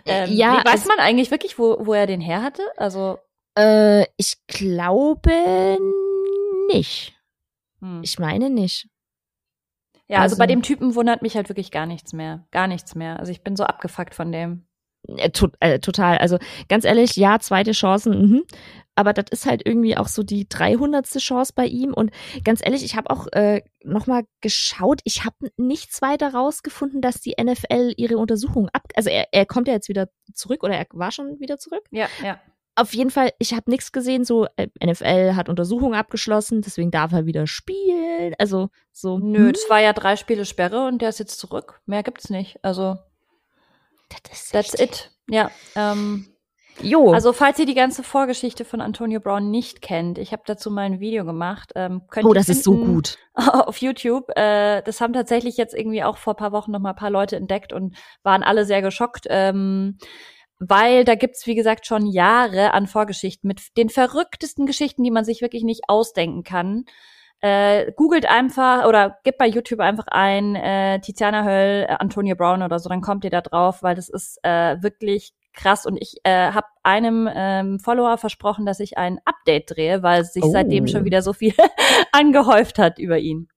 [SPEAKER 2] Ähm, ja, weiß also, man eigentlich wirklich, wo, wo er den her hatte? Also
[SPEAKER 1] äh, ich glaube nicht. Hm. Ich meine nicht.
[SPEAKER 2] Ja, also, also, bei dem Typen wundert mich halt wirklich gar nichts mehr. Gar nichts mehr. Also ich bin so abgefuckt von dem.
[SPEAKER 1] Äh, to äh, total. Also ganz ehrlich, ja, zweite Chancen, mhm. aber das ist halt irgendwie auch so die 300. Chance bei ihm. Und ganz ehrlich, ich habe auch äh, nochmal geschaut. Ich habe nichts weiter rausgefunden, dass die NFL ihre Untersuchung ab... Also er, er kommt ja jetzt wieder zurück oder er war schon wieder zurück.
[SPEAKER 2] Ja, ja
[SPEAKER 1] auf jeden Fall, ich habe nichts gesehen, so äh, NFL hat Untersuchungen abgeschlossen, deswegen darf er wieder spielen. Also so.
[SPEAKER 2] Nö, hm. das war ja drei Spiele Sperre und der ist jetzt zurück. Mehr gibt's nicht. Also das that's it. Ja. Ähm, jo. Also falls ihr die ganze Vorgeschichte von Antonio Brown nicht kennt, ich habe dazu mal ein Video gemacht. Ähm, könnt
[SPEAKER 1] oh, das ist so gut.
[SPEAKER 2] Auf YouTube. Äh, das haben tatsächlich jetzt irgendwie auch vor paar Wochen noch mal ein paar Leute entdeckt und waren alle sehr geschockt. Ähm, weil da gibt's wie gesagt schon Jahre an Vorgeschichten mit den verrücktesten Geschichten, die man sich wirklich nicht ausdenken kann. Äh, googelt einfach oder gebt bei YouTube einfach ein äh, Tiziana Höll, äh, Antonio Brown oder so, dann kommt ihr da drauf, weil das ist äh, wirklich krass und ich äh, habe einem ähm, Follower versprochen, dass ich ein Update drehe, weil sich oh. seitdem schon wieder so viel angehäuft hat über ihn.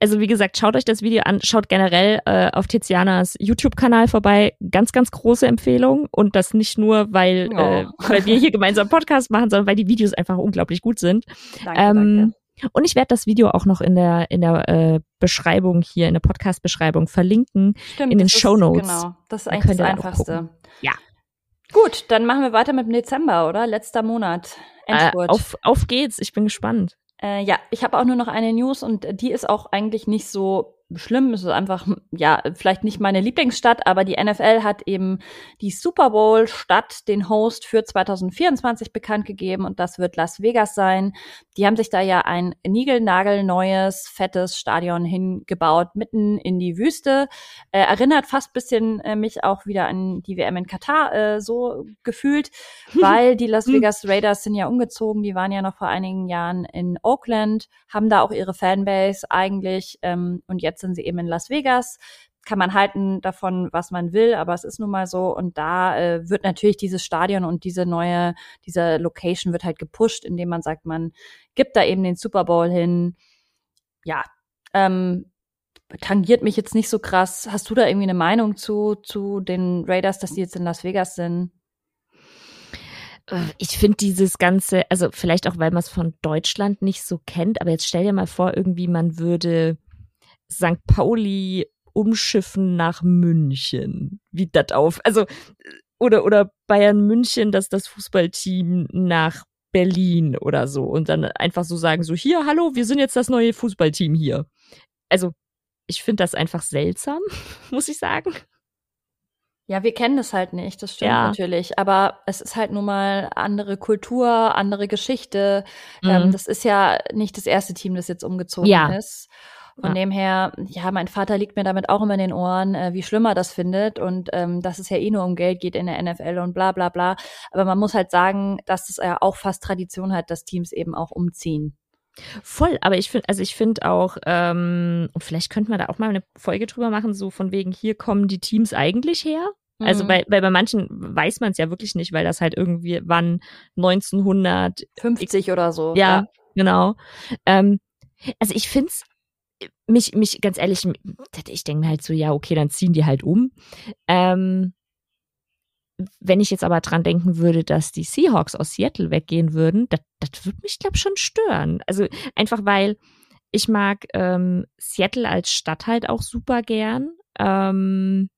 [SPEAKER 1] Also wie gesagt, schaut euch das Video an, schaut generell äh, auf Tizianas YouTube-Kanal vorbei. Ganz, ganz große Empfehlung und das nicht nur, weil, oh. äh, weil wir hier gemeinsam Podcast machen, sondern weil die Videos einfach unglaublich gut sind.
[SPEAKER 2] Danke, ähm, danke.
[SPEAKER 1] Und ich werde das Video auch noch in der in der äh, Beschreibung hier in der Podcast-Beschreibung verlinken
[SPEAKER 2] Stimmt,
[SPEAKER 1] in den Show Notes.
[SPEAKER 2] Genau, das ist eigentlich das Einfachste.
[SPEAKER 1] Ja,
[SPEAKER 2] Gut, dann machen wir weiter mit dem Dezember, oder? Letzter Monat.
[SPEAKER 1] Endspurt. Äh, auf, auf geht's, ich bin gespannt.
[SPEAKER 2] Äh, ja, ich habe auch nur noch eine News und die ist auch eigentlich nicht so schlimm. Es ist einfach, ja, vielleicht nicht meine Lieblingsstadt, aber die NFL hat eben die Super Bowl Stadt, den Host für 2024 bekannt gegeben und das wird Las Vegas sein. Die haben sich da ja ein niegelnagelneues, fettes Stadion hingebaut, mitten in die Wüste. Äh, erinnert fast bisschen äh, mich auch wieder an die WM in Katar, äh, so gefühlt, weil die Las Vegas Raiders sind ja umgezogen. Die waren ja noch vor einigen Jahren in Oakland, haben da auch ihre Fanbase eigentlich ähm, und jetzt sind sie eben in Las Vegas kann man halten davon, was man will, aber es ist nun mal so. Und da äh, wird natürlich dieses Stadion und diese neue, diese Location wird halt gepusht, indem man sagt, man gibt da eben den Super Bowl hin. Ja, ähm, tangiert mich jetzt nicht so krass. Hast du da irgendwie eine Meinung zu, zu den Raiders, dass die jetzt in Las Vegas sind?
[SPEAKER 1] Äh, ich finde dieses ganze, also vielleicht auch, weil man es von Deutschland nicht so kennt, aber jetzt stell dir mal vor, irgendwie man würde St. Pauli umschiffen nach München. Wie das auf? Also, oder, oder Bayern München, dass das Fußballteam nach Berlin oder so und dann einfach so sagen, so hier, hallo, wir sind jetzt das neue Fußballteam hier. Also, ich finde das einfach seltsam, muss ich sagen.
[SPEAKER 2] Ja, wir kennen das halt nicht, das stimmt ja. natürlich. Aber es ist halt nun mal andere Kultur, andere Geschichte. Ähm, mhm. Ähm, das ist ja nicht das erste Team, das jetzt umgezogen ja. ist. Von ja. dem her, ja, mein Vater liegt mir damit auch immer in den Ohren, äh, wie schlimm er das findet und ähm, dass es ja eh nur um Geld geht in der NFL und bla bla bla. Aber man muss halt sagen, dass es ja auch fast Tradition hat, dass Teams eben auch umziehen.
[SPEAKER 1] Voll, aber ich finde, also ich finde auch, ähm, und vielleicht könnten wir da auch mal eine Folge drüber machen, so von wegen, hier kommen die Teams eigentlich her. Also mhm. bei, bei, bei manchen weiß man es ja wirklich nicht, weil das halt irgendwie wann 1950
[SPEAKER 2] oder so.
[SPEAKER 1] Ja, ja. genau. Ähm, also ich finde es mich, mich, ganz ehrlich, ich denke mir halt so, ja, okay, dann ziehen die halt um. Ähm, wenn ich jetzt aber dran denken würde, dass die Seahawks aus Seattle weggehen würden, das, würde mich, glaube schon stören. Also einfach weil ich mag ähm, Seattle als Stadt halt auch super gern. Ähm,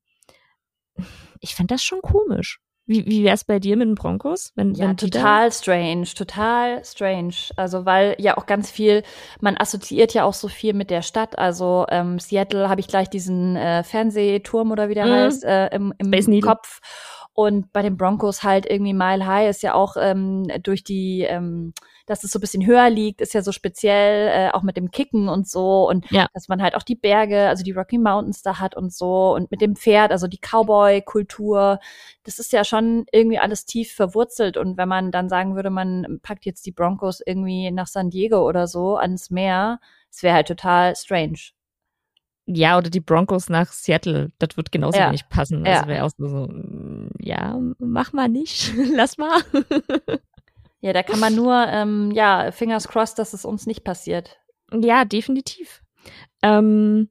[SPEAKER 1] ich fände das schon komisch. Wie, wie wäre es bei dir mit den Broncos?
[SPEAKER 2] Wenn, ja, wenn total strange, total strange. Also weil ja auch ganz viel, man assoziiert ja auch so viel mit der Stadt. Also ähm, Seattle habe ich gleich diesen äh, Fernsehturm oder wie der mhm. heißt äh, im, im Kopf. Und bei den Broncos halt irgendwie Mile High ist ja auch ähm, durch die ähm, dass es so ein bisschen höher liegt, ist ja so speziell, äh, auch mit dem Kicken und so und ja. dass man halt auch die Berge, also die Rocky Mountains da hat und so und mit dem Pferd, also die Cowboy-Kultur, das ist ja schon irgendwie alles tief verwurzelt und wenn man dann sagen würde, man packt jetzt die Broncos irgendwie nach San Diego oder so ans Meer, es wäre halt total strange.
[SPEAKER 1] Ja, oder die Broncos nach Seattle, das wird genauso ja. wenig passen. Also ja. wäre auch so, ja, mach mal nicht, lass mal.
[SPEAKER 2] Ja, da kann man nur, ähm, ja, fingers crossed, dass es uns nicht passiert.
[SPEAKER 1] Ja, definitiv. Ähm,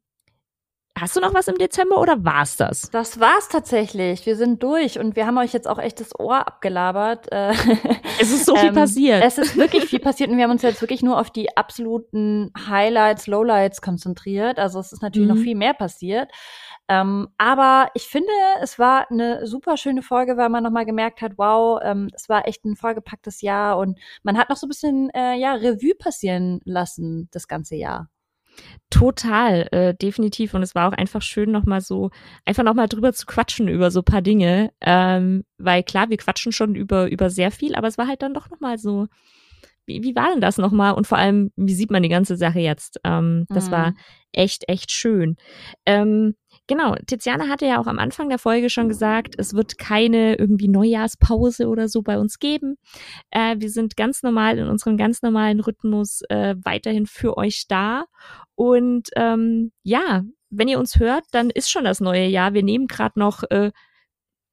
[SPEAKER 1] hast du noch was im Dezember oder war's das?
[SPEAKER 2] Das war's tatsächlich. Wir sind durch und wir haben euch jetzt auch echt das Ohr abgelabert. Äh,
[SPEAKER 1] es ist so viel ähm, passiert.
[SPEAKER 2] Es ist wirklich viel passiert und wir haben uns jetzt wirklich nur auf die absoluten Highlights, Lowlights konzentriert. Also es ist natürlich mhm. noch viel mehr passiert. Ähm, aber ich finde, es war eine super schöne Folge, weil man nochmal gemerkt hat, wow, ähm, es war echt ein vollgepacktes Jahr und man hat noch so ein bisschen äh, ja, Revue passieren lassen das ganze Jahr.
[SPEAKER 1] Total, äh, definitiv. Und es war auch einfach schön, nochmal so, einfach nochmal drüber zu quatschen über so paar Dinge. Ähm, weil klar, wir quatschen schon über, über sehr viel, aber es war halt dann doch nochmal so, wie, wie war denn das nochmal? Und vor allem, wie sieht man die ganze Sache jetzt? Ähm, das mhm. war echt, echt schön. Ähm, Genau, Tiziana hatte ja auch am Anfang der Folge schon gesagt, es wird keine irgendwie Neujahrspause oder so bei uns geben. Äh, wir sind ganz normal in unserem ganz normalen Rhythmus äh, weiterhin für euch da. Und ähm, ja, wenn ihr uns hört, dann ist schon das neue Jahr. Wir nehmen gerade noch äh,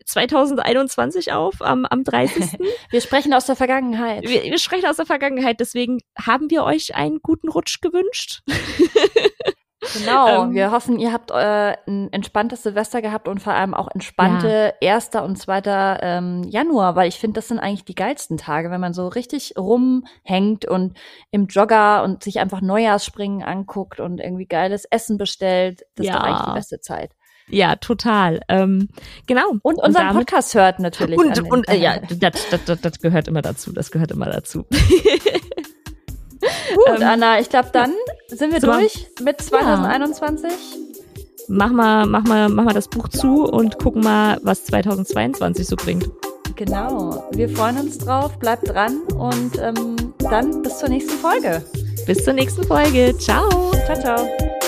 [SPEAKER 1] 2021 auf, am, am 30.
[SPEAKER 2] wir sprechen aus der Vergangenheit.
[SPEAKER 1] Wir, wir sprechen aus der Vergangenheit, deswegen haben wir euch einen guten Rutsch gewünscht.
[SPEAKER 2] Genau, ähm, wir hoffen, ihr habt äh, ein entspanntes Silvester gehabt und vor allem auch entspannte ja. 1. und 2. Ähm, Januar, weil ich finde, das sind eigentlich die geilsten Tage, wenn man so richtig rumhängt und im Jogger und sich einfach Neujahrsspringen anguckt und irgendwie geiles Essen bestellt. Das ja. ist doch eigentlich die beste Zeit.
[SPEAKER 1] Ja, total. Ähm, genau.
[SPEAKER 2] Und, und unseren damit, Podcast hört natürlich.
[SPEAKER 1] Und, und äh, ja, das, das, das, das gehört immer dazu. Das gehört immer dazu.
[SPEAKER 2] Gut, ähm, Anna, ich glaube, dann sind wir so, durch mit 2021. Ja.
[SPEAKER 1] mach mal, mach mal, mach mal das Buch zu und gucken mal, was 2022 so bringt.
[SPEAKER 2] Genau. Wir freuen uns drauf. Bleibt dran und ähm, dann bis zur nächsten Folge.
[SPEAKER 1] Bis zur nächsten Folge. Ciao.
[SPEAKER 2] Ciao, ciao.